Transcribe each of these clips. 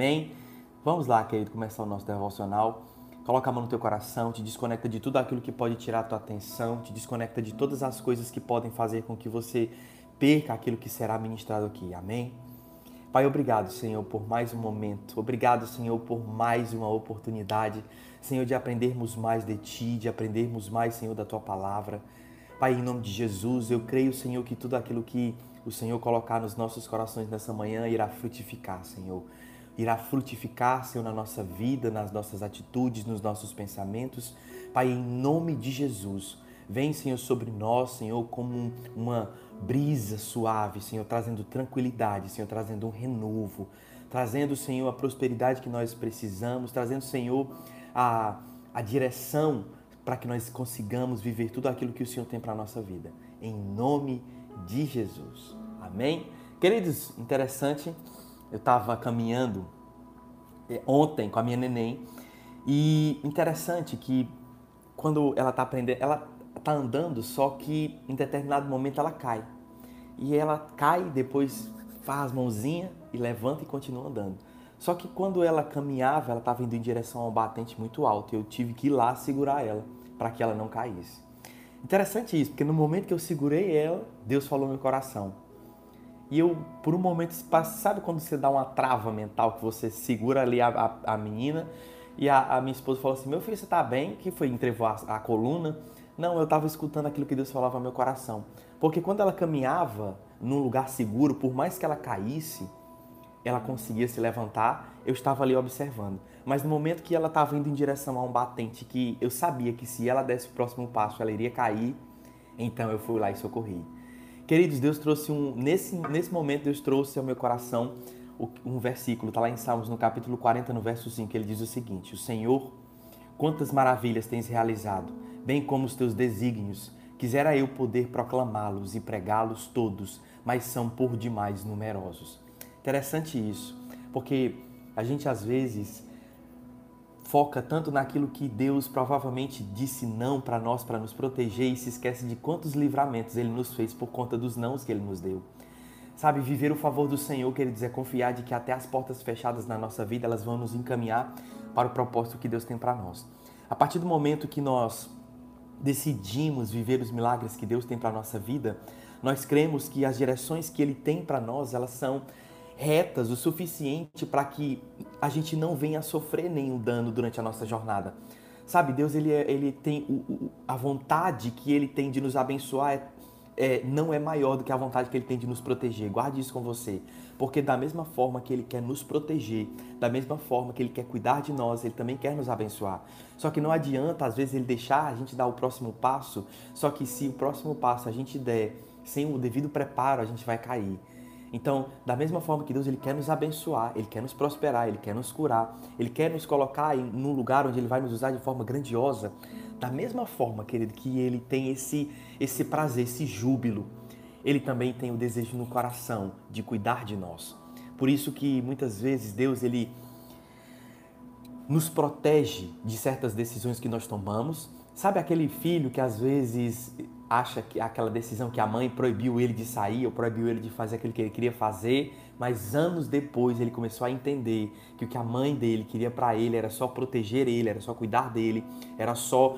Amém? Vamos lá, querido, começar o nosso devocional. Coloca a mão no teu coração, te desconecta de tudo aquilo que pode tirar a tua atenção, te desconecta de todas as coisas que podem fazer com que você perca aquilo que será ministrado aqui. Amém? Pai, obrigado, Senhor, por mais um momento. Obrigado, Senhor, por mais uma oportunidade, Senhor, de aprendermos mais de Ti, de aprendermos mais, Senhor, da Tua palavra. Pai, em nome de Jesus, eu creio, Senhor, que tudo aquilo que o Senhor colocar nos nossos corações nessa manhã irá frutificar, Senhor irá frutificar, Senhor, na nossa vida, nas nossas atitudes, nos nossos pensamentos. Pai, em nome de Jesus, vem, Senhor, sobre nós, Senhor, como uma brisa suave, Senhor, trazendo tranquilidade, Senhor, trazendo um renovo, trazendo, Senhor, a prosperidade que nós precisamos, trazendo, Senhor, a, a direção para que nós consigamos viver tudo aquilo que o Senhor tem para a nossa vida. Em nome de Jesus. Amém? Queridos, interessante eu estava caminhando é, ontem com a minha neném e interessante que quando ela está aprendendo, ela está andando, só que em determinado momento ela cai. E ela cai, depois faz mãozinha e levanta e continua andando. Só que quando ela caminhava, ela estava indo em direção a um batente muito alto e eu tive que ir lá segurar ela para que ela não caísse. Interessante isso, porque no momento que eu segurei ela, Deus falou no meu coração: e eu, por um momento, sabe quando você dá uma trava mental, que você segura ali a, a, a menina e a, a, minha esposa falou assim: Meu filho, você tá bem? Que foi? Entrevou a, a coluna? Não, eu estava escutando aquilo que Deus falava no meu coração. Porque quando ela caminhava num lugar seguro, por mais que ela caísse, ela conseguia se levantar, eu estava ali observando. Mas no momento que ela estava indo em direção a um batente, que eu sabia que se ela desse o próximo passo, ela iria cair, então eu fui lá e socorri. Queridos, Deus trouxe um. Nesse, nesse momento, Deus trouxe ao meu coração um versículo, está lá em Salmos, no capítulo 40, no verso 5, ele diz o seguinte: O Senhor, quantas maravilhas tens realizado, bem como os teus desígnios. Quisera eu poder proclamá-los e pregá-los todos, mas são por demais numerosos. Interessante isso, porque a gente às vezes foca tanto naquilo que Deus provavelmente disse não para nós, para nos proteger, e se esquece de quantos livramentos Ele nos fez por conta dos nãos que Ele nos deu. Sabe, viver o favor do Senhor, quer dizer, confiar de que até as portas fechadas na nossa vida, elas vão nos encaminhar para o propósito que Deus tem para nós. A partir do momento que nós decidimos viver os milagres que Deus tem para nossa vida, nós cremos que as direções que Ele tem para nós, elas são retas o suficiente para que a gente não venha a sofrer nenhum dano durante a nossa jornada. Sabe, Deus ele, é, ele tem o, o, a vontade que ele tem de nos abençoar é, é, não é maior do que a vontade que ele tem de nos proteger. Guarde isso com você, porque da mesma forma que ele quer nos proteger, da mesma forma que ele quer cuidar de nós, ele também quer nos abençoar. Só que não adianta às vezes ele deixar a gente dar o próximo passo, só que se o próximo passo a gente der sem o devido preparo, a gente vai cair. Então, da mesma forma que Deus ele quer nos abençoar, ele quer nos prosperar, ele quer nos curar, ele quer nos colocar em um lugar onde ele vai nos usar de forma grandiosa, da mesma forma, querido, que ele tem esse esse prazer, esse júbilo, ele também tem o desejo no coração de cuidar de nós. Por isso que muitas vezes Deus ele nos protege de certas decisões que nós tomamos. Sabe aquele filho que às vezes acha que aquela decisão que a mãe proibiu ele de sair ou proibiu ele de fazer aquilo que ele queria fazer, mas anos depois ele começou a entender que o que a mãe dele queria para ele era só proteger ele, era só cuidar dele, era só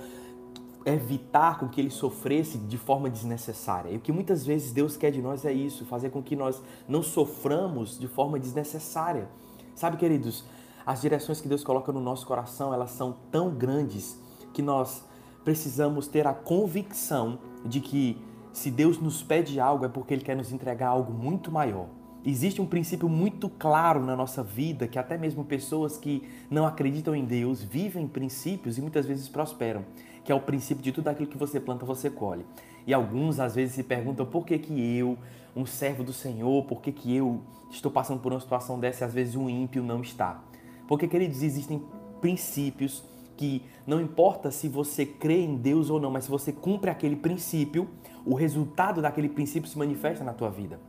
evitar com que ele sofresse de forma desnecessária. E o que muitas vezes Deus quer de nós é isso, fazer com que nós não soframos de forma desnecessária. Sabe, queridos, as direções que Deus coloca no nosso coração, elas são tão grandes que nós precisamos ter a convicção de que se Deus nos pede algo é porque Ele quer nos entregar algo muito maior. Existe um princípio muito claro na nossa vida que até mesmo pessoas que não acreditam em Deus vivem princípios e muitas vezes prosperam, que é o princípio de tudo aquilo que você planta, você colhe. E alguns às vezes se perguntam por que, que eu, um servo do Senhor, por que, que eu estou passando por uma situação dessa e às vezes um ímpio não está. Porque, queridos, existem princípios que não importa se você crê em Deus ou não, mas se você cumpre aquele princípio, o resultado daquele princípio se manifesta na tua vida.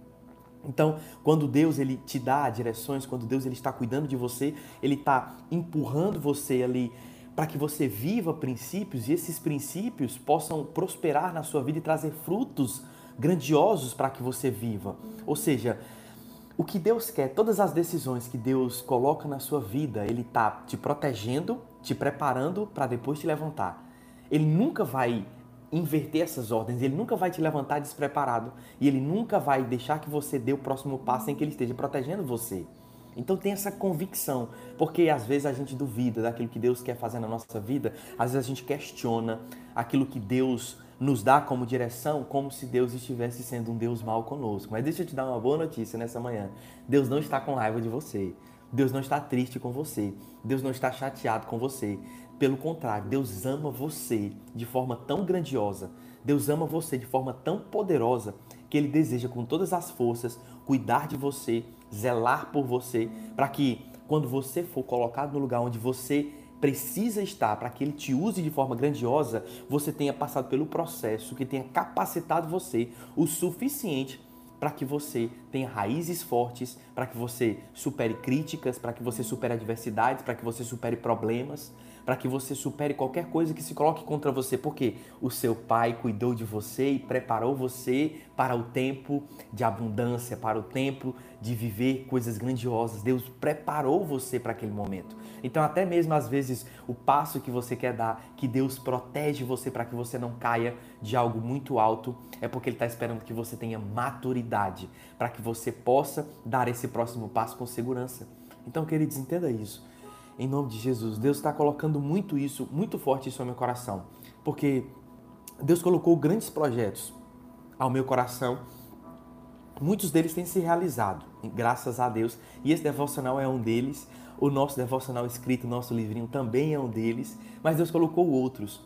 Então, quando Deus ele te dá direções, quando Deus ele está cuidando de você, ele está empurrando você ali para que você viva princípios e esses princípios possam prosperar na sua vida e trazer frutos grandiosos para que você viva. Ou seja, o que Deus quer, todas as decisões que Deus coloca na sua vida, Ele está te protegendo, te preparando para depois te levantar. Ele nunca vai inverter essas ordens, ele nunca vai te levantar despreparado e ele nunca vai deixar que você dê o próximo passo sem que ele esteja protegendo você. Então tem essa convicção, porque às vezes a gente duvida daquilo que Deus quer fazer na nossa vida, às vezes a gente questiona aquilo que Deus nos dá como direção, como se Deus estivesse sendo um Deus mal conosco. Mas deixa eu te dar uma boa notícia nessa manhã. Deus não está com raiva de você. Deus não está triste com você. Deus não está chateado com você. Pelo contrário, Deus ama você de forma tão grandiosa. Deus ama você de forma tão poderosa que ele deseja com todas as forças cuidar de você, zelar por você, para que quando você for colocado no lugar onde você precisa estar para que ele te use de forma grandiosa, você tenha passado pelo processo que tenha capacitado você o suficiente para que você tenha raízes fortes, para que você supere críticas, para que você supere adversidades, para que você supere problemas, para que você supere qualquer coisa que se coloque contra você, porque o seu pai cuidou de você e preparou você para o tempo de abundância, para o tempo de viver coisas grandiosas. Deus preparou você para aquele momento. Então, até mesmo às vezes, o passo que você quer dar, que Deus protege você para que você não caia de algo muito alto, é porque Ele está esperando que você tenha maturidade, para que você possa dar esse próximo passo com segurança. Então, queridos, entenda isso em nome de Jesus. Deus está colocando muito isso, muito forte isso ao meu coração, porque Deus colocou grandes projetos ao meu coração. Muitos deles têm se realizado, graças a Deus, e esse devocional é um deles. O nosso devocional escrito, nosso livrinho também é um deles, mas Deus colocou outros.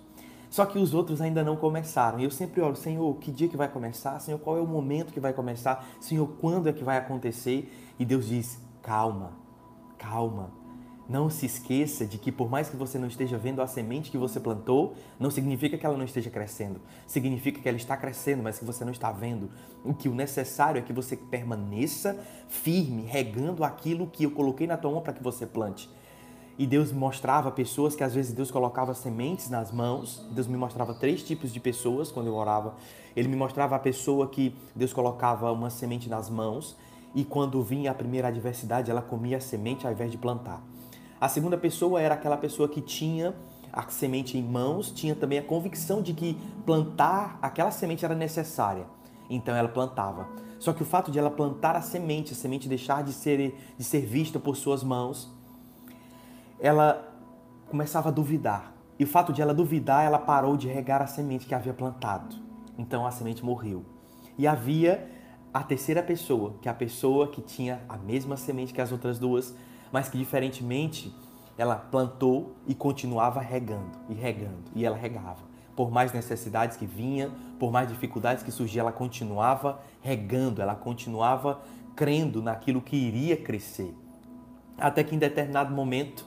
Só que os outros ainda não começaram. E eu sempre oro, Senhor, que dia que vai começar? Senhor, qual é o momento que vai começar? Senhor, quando é que vai acontecer? E Deus diz: calma, calma, não se esqueça de que, por mais que você não esteja vendo a semente que você plantou, não significa que ela não esteja crescendo. Significa que ela está crescendo, mas que você não está vendo. O que o necessário é que você permaneça firme, regando aquilo que eu coloquei na tua mão para que você plante. E Deus mostrava pessoas que às vezes Deus colocava sementes nas mãos. Deus me mostrava três tipos de pessoas quando eu orava. Ele me mostrava a pessoa que Deus colocava uma semente nas mãos e quando vinha a primeira adversidade, ela comia a semente ao invés de plantar. A segunda pessoa era aquela pessoa que tinha a semente em mãos, tinha também a convicção de que plantar aquela semente era necessária. Então ela plantava. Só que o fato de ela plantar a semente, a semente deixar de ser, de ser vista por suas mãos, ela começava a duvidar. E o fato de ela duvidar, ela parou de regar a semente que havia plantado. Então a semente morreu. E havia a terceira pessoa, que é a pessoa que tinha a mesma semente que as outras duas, mas que diferentemente ela plantou e continuava regando e regando e ela regava. Por mais necessidades que vinha, por mais dificuldades que surgiam, ela continuava regando, ela continuava crendo naquilo que iria crescer. Até que em determinado momento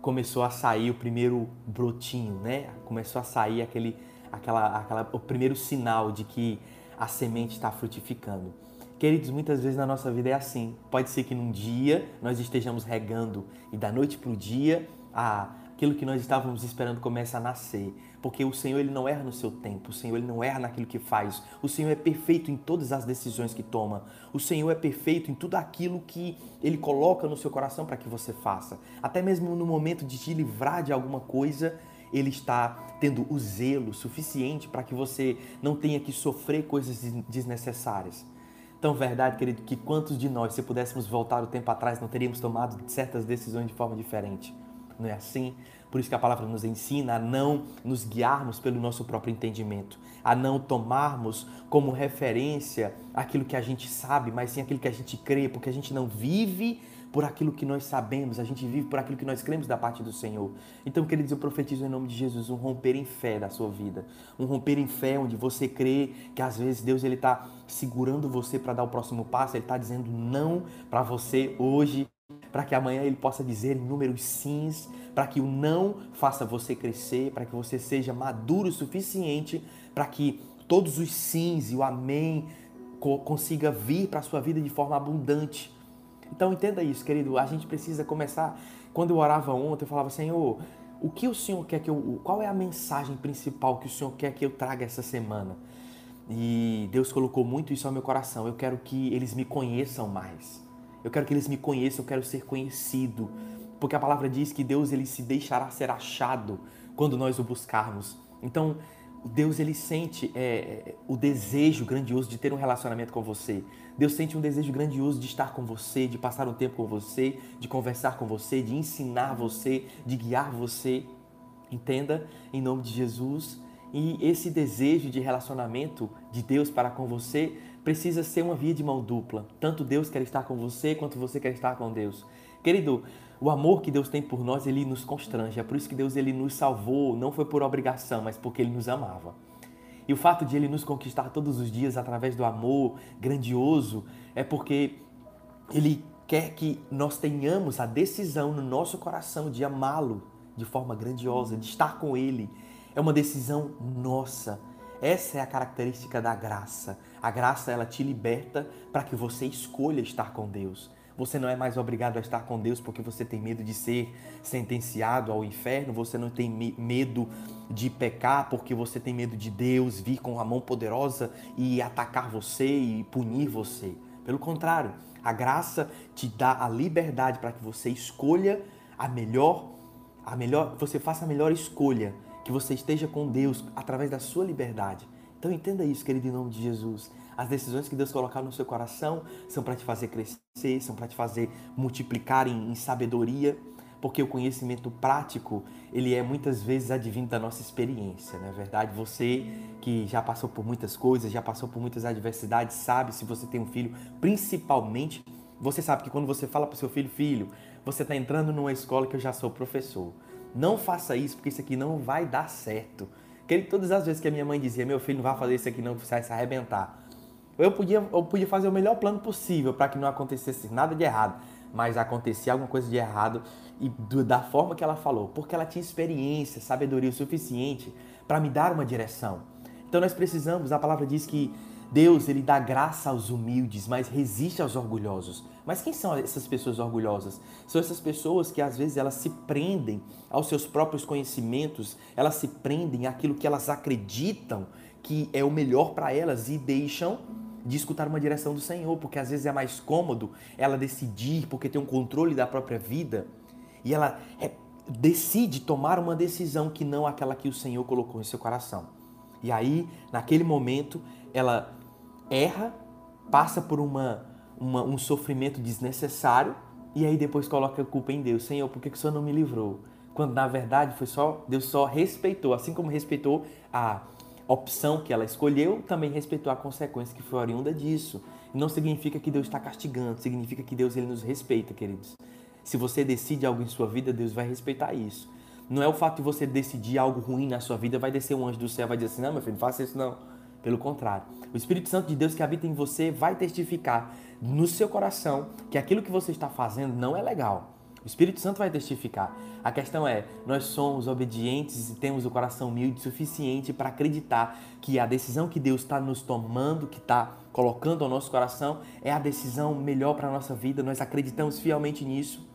começou a sair o primeiro brotinho, né? Começou a sair aquele, aquela, aquela, o primeiro sinal de que a semente está frutificando. Queridos, muitas vezes na nossa vida é assim. Pode ser que num dia nós estejamos regando e da noite para o dia ah, aquilo que nós estávamos esperando começa a nascer. Porque o Senhor ele não erra no seu tempo, o Senhor ele não erra naquilo que faz. O Senhor é perfeito em todas as decisões que toma. O Senhor é perfeito em tudo aquilo que ele coloca no seu coração para que você faça. Até mesmo no momento de te livrar de alguma coisa, ele está tendo o zelo suficiente para que você não tenha que sofrer coisas desnecessárias. Tão verdade, querido, que quantos de nós, se pudéssemos voltar o tempo atrás, não teríamos tomado certas decisões de forma diferente? Não é assim? Por isso que a palavra nos ensina a não nos guiarmos pelo nosso próprio entendimento, a não tomarmos como referência aquilo que a gente sabe, mas sim aquilo que a gente crê, porque a gente não vive por aquilo que nós sabemos, a gente vive por aquilo que nós cremos da parte do Senhor. Então, queridos, eu profetizo em nome de Jesus um romper em fé da sua vida, um romper em fé onde você crê que às vezes Deus ele está segurando você para dar o próximo passo, ele está dizendo não para você hoje, para que amanhã ele possa dizer inúmeros sims, para que o não faça você crescer, para que você seja maduro o suficiente para que todos os sims e o amém consiga vir para a sua vida de forma abundante. Então entenda isso, querido. A gente precisa começar. Quando eu orava ontem, eu falava, Senhor, o que o Senhor quer que eu. Qual é a mensagem principal que o Senhor quer que eu traga essa semana? E Deus colocou muito isso ao meu coração. Eu quero que eles me conheçam mais. Eu quero que eles me conheçam, eu quero ser conhecido. Porque a palavra diz que Deus ele se deixará ser achado quando nós o buscarmos. Então, Deus ele sente é, é, o desejo grandioso de ter um relacionamento com você. Deus sente um desejo grandioso de estar com você, de passar um tempo com você, de conversar com você, de ensinar você, de guiar você. Entenda, em nome de Jesus. E esse desejo de relacionamento de Deus para com você precisa ser uma via de mão dupla. Tanto Deus quer estar com você, quanto você quer estar com Deus. Querido, o amor que Deus tem por nós, ele nos constrange. É por isso que Deus ele nos salvou, não foi por obrigação, mas porque ele nos amava. E o fato de ele nos conquistar todos os dias através do amor grandioso é porque ele quer que nós tenhamos a decisão no nosso coração de amá-lo de forma grandiosa, de estar com ele. É uma decisão nossa. Essa é a característica da graça. A graça ela te liberta para que você escolha estar com Deus. Você não é mais obrigado a estar com Deus porque você tem medo de ser sentenciado ao inferno, você não tem medo de pecar porque você tem medo de Deus vir com a mão poderosa e atacar você e punir você. Pelo contrário, a graça te dá a liberdade para que você escolha a melhor, a melhor, você faça a melhor escolha, que você esteja com Deus através da sua liberdade. Então entenda isso, querido, em nome de Jesus. As decisões que Deus colocar no seu coração são para te fazer crescer, são para te fazer multiplicar em, em, sabedoria, porque o conhecimento prático, ele é muitas vezes advindo da nossa experiência, não é verdade? Você que já passou por muitas coisas, já passou por muitas adversidades, sabe se você tem um filho, principalmente, você sabe que quando você fala para o seu filho, filho, você está entrando numa escola que eu já sou professor. Não faça isso, porque isso aqui não vai dar certo. Que todas as vezes que a minha mãe dizia, meu filho não vai fazer isso aqui não, você vai se arrebentar. Eu podia, eu podia fazer o melhor plano possível para que não acontecesse nada de errado, mas acontecia alguma coisa de errado e do, da forma que ela falou, porque ela tinha experiência, sabedoria o suficiente para me dar uma direção. Então nós precisamos, a palavra diz que Deus ele dá graça aos humildes, mas resiste aos orgulhosos. Mas quem são essas pessoas orgulhosas? São essas pessoas que às vezes elas se prendem aos seus próprios conhecimentos, elas se prendem àquilo que elas acreditam que é o melhor para elas e deixam de escutar uma direção do Senhor, porque às vezes é mais cômodo ela decidir, porque tem um controle da própria vida, e ela é, decide tomar uma decisão que não aquela que o Senhor colocou em seu coração. E aí, naquele momento, ela erra, passa por uma, uma, um sofrimento desnecessário, e aí depois coloca a culpa em Deus. Senhor, por que, que o Senhor não me livrou? Quando na verdade foi só Deus só respeitou, assim como respeitou a opção que ela escolheu, também respeitou a consequência que foi oriunda disso. Não significa que Deus está castigando, significa que Deus ele nos respeita, queridos. Se você decide algo em sua vida, Deus vai respeitar isso. Não é o fato de você decidir algo ruim na sua vida, vai descer um anjo do céu vai dizer assim: não, meu filho, não faça isso não. Pelo contrário, o Espírito Santo de Deus que habita em você vai testificar no seu coração que aquilo que você está fazendo não é legal o Espírito Santo vai testificar. A questão é, nós somos obedientes e temos o coração humilde suficiente para acreditar que a decisão que Deus está nos tomando, que está colocando ao nosso coração, é a decisão melhor para a nossa vida. Nós acreditamos fielmente nisso.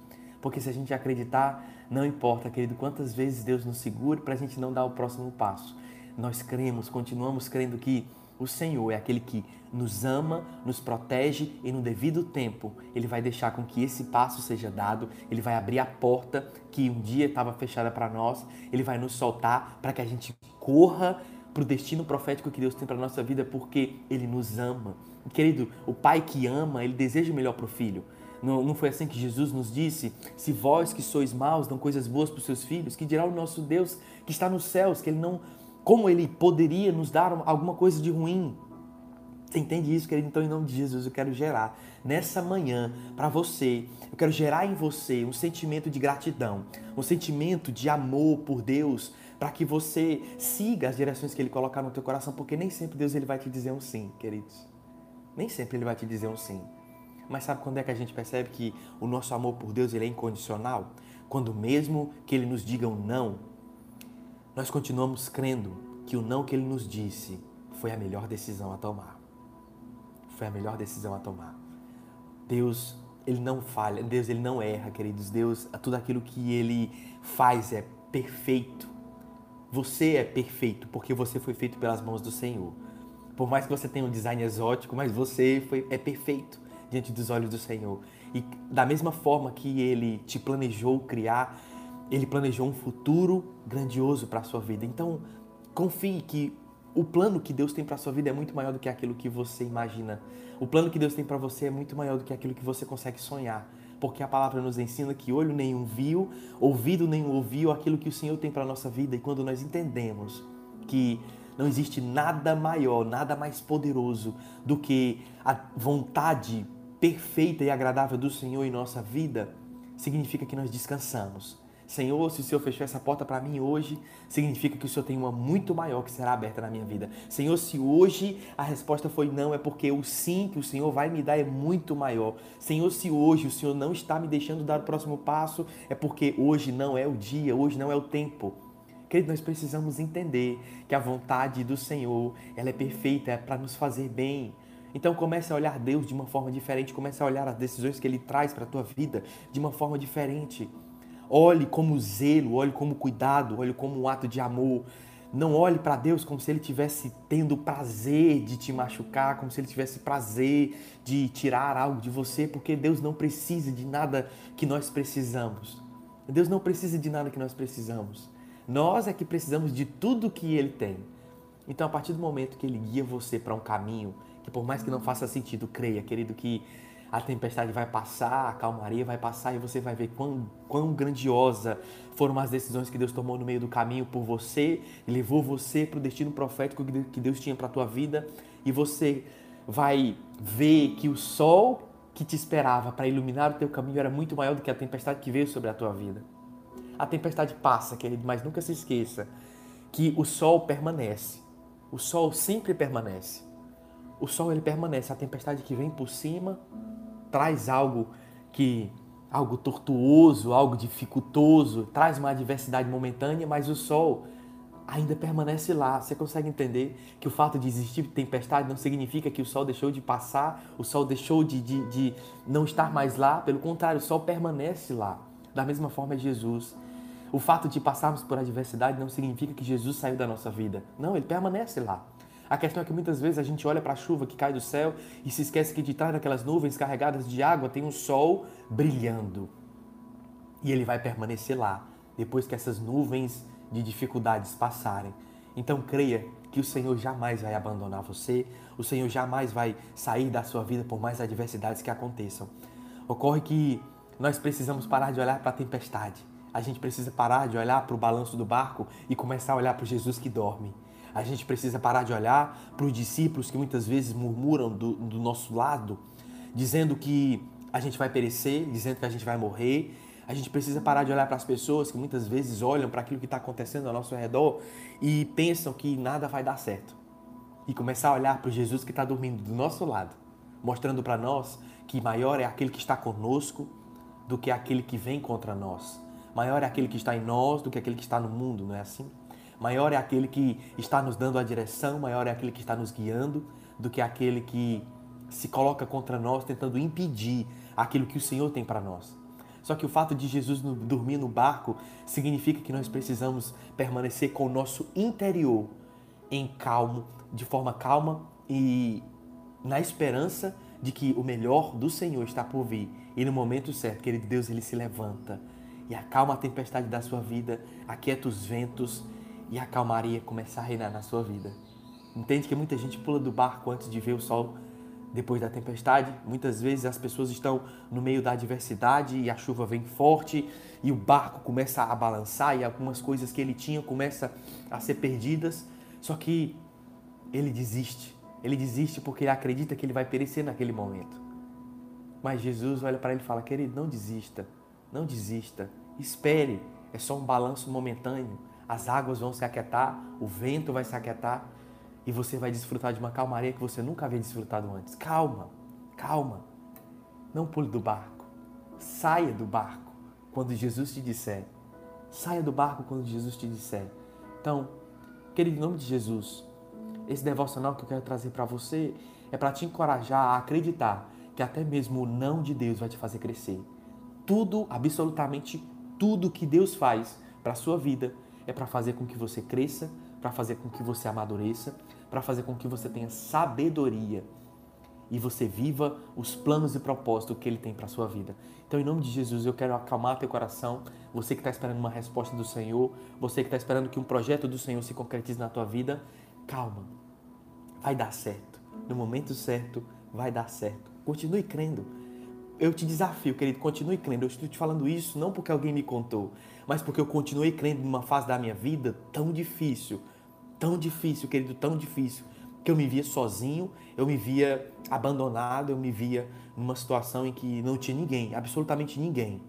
Porque se a gente acreditar, não importa, querido, quantas vezes Deus nos segure para a gente não dar o próximo passo. Nós cremos, continuamos crendo que o Senhor é aquele que nos ama, nos protege e no devido tempo ele vai deixar com que esse passo seja dado, ele vai abrir a porta que um dia estava fechada para nós, ele vai nos soltar para que a gente corra para o destino profético que Deus tem para nossa vida porque ele nos ama. Querido, o pai que ama, ele deseja o melhor para o filho. Não, não foi assim que Jesus nos disse? Se vós que sois maus dão coisas boas para os seus filhos, que dirá o nosso Deus que está nos céus, que ele não como ele poderia nos dar alguma coisa de ruim. Você entende isso, querido? Então, em nome de Jesus, eu quero gerar nessa manhã para você, eu quero gerar em você um sentimento de gratidão, um sentimento de amor por Deus, para que você siga as direções que Ele colocar no teu coração, porque nem sempre Deus ele vai te dizer um sim, queridos. Nem sempre Ele vai te dizer um sim. Mas sabe quando é que a gente percebe que o nosso amor por Deus ele é incondicional? Quando mesmo que Ele nos diga um não, nós continuamos crendo que o não que ele nos disse foi a melhor decisão a tomar. Foi a melhor decisão a tomar. Deus, ele não falha, Deus ele não erra, queridos. Deus, tudo aquilo que ele faz é perfeito. Você é perfeito porque você foi feito pelas mãos do Senhor. Por mais que você tenha um design exótico, mas você foi, é perfeito diante dos olhos do Senhor. E da mesma forma que ele te planejou criar, ele planejou um futuro grandioso para a sua vida. Então, confie que o plano que Deus tem para sua vida é muito maior do que aquilo que você imagina. O plano que Deus tem para você é muito maior do que aquilo que você consegue sonhar. Porque a palavra nos ensina que olho nenhum viu, ouvido nenhum ouviu aquilo que o Senhor tem para nossa vida. E quando nós entendemos que não existe nada maior, nada mais poderoso do que a vontade perfeita e agradável do Senhor em nossa vida, significa que nós descansamos Senhor, se o Senhor fechou essa porta para mim hoje, significa que o Senhor tem uma muito maior que será aberta na minha vida. Senhor, se hoje a resposta foi não, é porque o sim que o Senhor vai me dar é muito maior. Senhor, se hoje o Senhor não está me deixando dar o próximo passo, é porque hoje não é o dia, hoje não é o tempo. Querido, nós precisamos entender que a vontade do Senhor, ela é perfeita, é para nos fazer bem. Então comece a olhar Deus de uma forma diferente, comece a olhar as decisões que Ele traz para a tua vida de uma forma diferente. Olhe como zelo, olhe como cuidado, olhe como um ato de amor. Não olhe para Deus como se Ele tivesse tendo prazer de te machucar, como se Ele tivesse prazer de tirar algo de você, porque Deus não precisa de nada que nós precisamos. Deus não precisa de nada que nós precisamos. Nós é que precisamos de tudo que Ele tem. Então, a partir do momento que Ele guia você para um caminho, que por mais que não faça sentido, creia, querido, que a tempestade vai passar, a calmaria vai passar e você vai ver quão, quão grandiosa foram as decisões que Deus tomou no meio do caminho por você levou você para o destino profético que Deus tinha para a tua vida e você vai ver que o sol que te esperava para iluminar o teu caminho era muito maior do que a tempestade que veio sobre a tua vida. A tempestade passa, querido, mas nunca se esqueça que o sol permanece. O sol sempre permanece. O sol ele permanece, a tempestade que vem por cima traz algo que algo tortuoso, algo dificultoso, traz uma adversidade momentânea, mas o sol ainda permanece lá. Você consegue entender que o fato de existir tempestade não significa que o sol deixou de passar, o sol deixou de, de, de não estar mais lá. Pelo contrário, o sol permanece lá. Da mesma forma é Jesus. O fato de passarmos por adversidade não significa que Jesus saiu da nossa vida. Não, ele permanece lá. A questão é que muitas vezes a gente olha para a chuva que cai do céu e se esquece que de trás daquelas nuvens carregadas de água tem um sol brilhando. E ele vai permanecer lá depois que essas nuvens de dificuldades passarem. Então creia que o Senhor jamais vai abandonar você, o Senhor jamais vai sair da sua vida por mais adversidades que aconteçam. Ocorre que nós precisamos parar de olhar para a tempestade. A gente precisa parar de olhar para o balanço do barco e começar a olhar para Jesus que dorme. A gente precisa parar de olhar para os discípulos que muitas vezes murmuram do, do nosso lado, dizendo que a gente vai perecer, dizendo que a gente vai morrer. A gente precisa parar de olhar para as pessoas que muitas vezes olham para aquilo que está acontecendo ao nosso redor e pensam que nada vai dar certo. E começar a olhar para o Jesus que está dormindo do nosso lado, mostrando para nós que maior é aquele que está conosco do que aquele que vem contra nós. Maior é aquele que está em nós do que aquele que está no mundo, não é assim? Maior é aquele que está nos dando a direção, maior é aquele que está nos guiando, do que aquele que se coloca contra nós, tentando impedir aquilo que o Senhor tem para nós. Só que o fato de Jesus dormir no barco significa que nós precisamos permanecer com o nosso interior em calmo, de forma calma e na esperança de que o melhor do Senhor está por vir. E no momento certo, querido Deus, ele se levanta e acalma a tempestade da sua vida, aquieta os ventos e a calmaria começar a reinar na sua vida. Entende que muita gente pula do barco antes de ver o sol depois da tempestade. Muitas vezes as pessoas estão no meio da adversidade e a chuva vem forte e o barco começa a balançar e algumas coisas que ele tinha começam a ser perdidas. Só que ele desiste. Ele desiste porque ele acredita que ele vai perecer naquele momento. Mas Jesus olha para ele e fala: Querido, não desista, não desista, espere, é só um balanço momentâneo as águas vão se aquietar, o vento vai se aquietar e você vai desfrutar de uma calmaria que você nunca havia desfrutado antes. Calma, calma. Não pule do barco. Saia do barco quando Jesus te disser. Saia do barco quando Jesus te disser. Então, querido, em nome de Jesus, esse devocional que eu quero trazer para você é para te encorajar a acreditar que até mesmo o não de Deus vai te fazer crescer. Tudo, absolutamente tudo que Deus faz para a sua vida é para fazer com que você cresça, para fazer com que você amadureça, para fazer com que você tenha sabedoria. e você viva os planos e propósitos que Ele tem para sua vida. Então, em nome de Jesus, eu quero acalmar teu coração. Você que está esperando uma resposta do Senhor, você que está esperando que um projeto do Senhor se concretize na tua vida, calma, vai dar certo. No momento certo, vai dar certo. Continue crendo. Eu te desafio, querido, continue crendo. Eu estou te falando isso não porque alguém me contou, mas porque eu continuei crendo numa fase da minha vida tão difícil, tão difícil, querido, tão difícil que eu me via sozinho, eu me via abandonado, eu me via numa situação em que não tinha ninguém, absolutamente ninguém.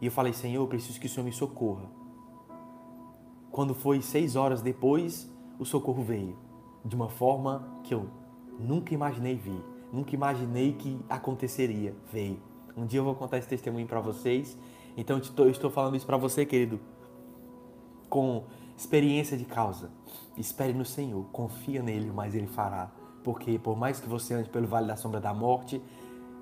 E eu falei, Senhor, eu preciso que o Senhor me socorra. Quando foi seis horas depois, o socorro veio de uma forma que eu nunca imaginei vir, nunca imaginei que aconteceria. Veio. Um dia eu vou contar esse testemunho para vocês. Então eu estou falando isso para você, querido, com experiência de causa. Espere no Senhor, confia nele, mas ele fará. Porque por mais que você ande pelo vale da sombra da morte,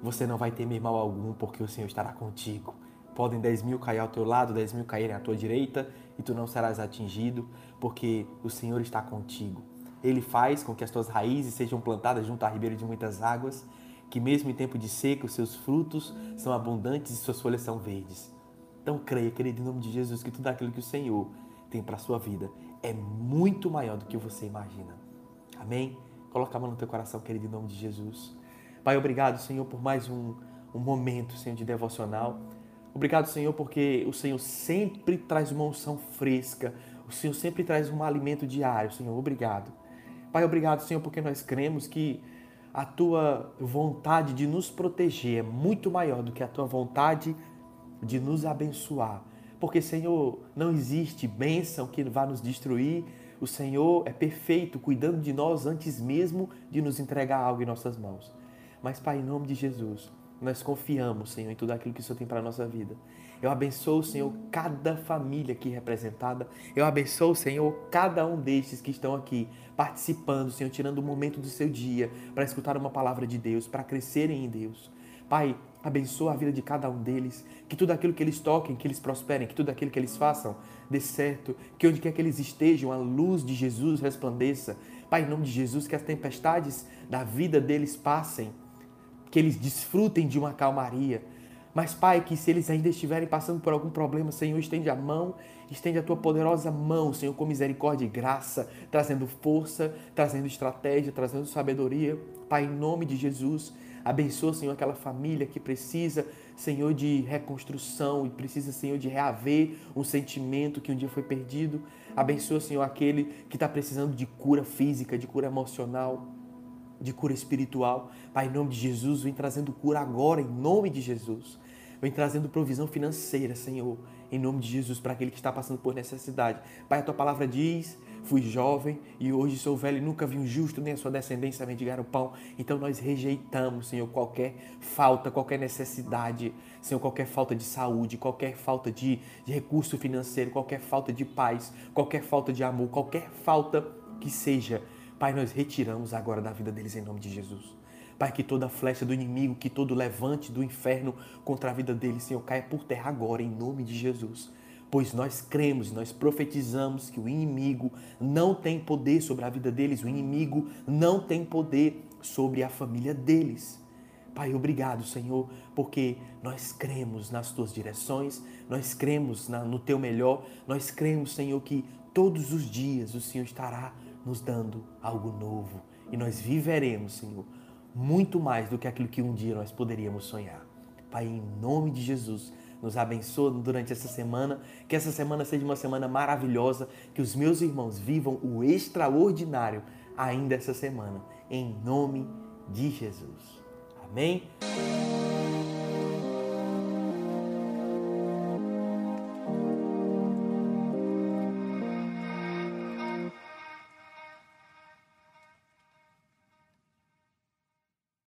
você não vai temer mal algum, porque o Senhor estará contigo. Podem dez mil cair ao teu lado, dez mil caírem à tua direita, e tu não serás atingido, porque o Senhor está contigo. Ele faz com que as tuas raízes sejam plantadas junto à ribeira de muitas águas, que mesmo em tempo de seca os seus frutos são abundantes e suas folhas são verdes. Então creia, querido, em nome de Jesus, que tudo aquilo que o Senhor tem para a sua vida é muito maior do que você imagina. Amém? Coloca a mão no teu coração, querido, em nome de Jesus. Pai, obrigado, Senhor, por mais um, um momento, Senhor, de devocional. Obrigado, Senhor, porque o Senhor sempre traz uma unção fresca. O Senhor sempre traz um alimento diário, Senhor. Obrigado. Pai, obrigado, Senhor, porque nós cremos que a tua vontade de nos proteger é muito maior do que a tua vontade de nos abençoar. Porque, Senhor, não existe bênção que vá nos destruir. O Senhor é perfeito, cuidando de nós antes mesmo de nos entregar algo em nossas mãos. Mas, Pai, em nome de Jesus, nós confiamos, Senhor, em tudo aquilo que o Senhor tem para a nossa vida. Eu abençoo, Senhor, cada família aqui representada. Eu abençoo, Senhor, cada um destes que estão aqui participando, Senhor, tirando um momento do seu dia para escutar uma palavra de Deus, para crescerem em Deus. Pai, abençoa a vida de cada um deles, que tudo aquilo que eles toquem, que eles prosperem, que tudo aquilo que eles façam dê certo, que onde quer que eles estejam, a luz de Jesus resplandeça. Pai, em nome de Jesus, que as tempestades da vida deles passem, que eles desfrutem de uma calmaria. Mas, Pai, que se eles ainda estiverem passando por algum problema, Senhor, estende a mão, estende a tua poderosa mão, Senhor, com misericórdia e graça, trazendo força, trazendo estratégia, trazendo sabedoria. Pai, em nome de Jesus, Abençoa, Senhor, aquela família que precisa, Senhor, de reconstrução e precisa, Senhor, de reaver um sentimento que um dia foi perdido. Abençoa, Senhor, aquele que está precisando de cura física, de cura emocional, de cura espiritual. Pai, em nome de Jesus, vem trazendo cura agora, em nome de Jesus. Vem trazendo provisão financeira, Senhor, em nome de Jesus, para aquele que está passando por necessidade. Pai, a tua palavra diz Fui jovem e hoje sou velho e nunca vi um justo nem a sua descendência mendigar o pão. Então nós rejeitamos, Senhor, qualquer falta, qualquer necessidade, Senhor, qualquer falta de saúde, qualquer falta de, de recurso financeiro, qualquer falta de paz, qualquer falta de amor, qualquer falta que seja. Pai, nós retiramos agora da vida deles em nome de Jesus. Pai, que toda flecha do inimigo, que todo levante do inferno contra a vida deles, Senhor, caia por terra agora, em nome de Jesus pois nós cremos, nós profetizamos que o inimigo não tem poder sobre a vida deles, o inimigo não tem poder sobre a família deles. Pai, obrigado, Senhor, porque nós cremos nas tuas direções, nós cremos na, no teu melhor, nós cremos, Senhor, que todos os dias o Senhor estará nos dando algo novo e nós viveremos, Senhor, muito mais do que aquilo que um dia nós poderíamos sonhar. Pai, em nome de Jesus, nos abençoa durante essa semana, que essa semana seja uma semana maravilhosa, que os meus irmãos vivam o extraordinário ainda essa semana, em nome de Jesus. Amém?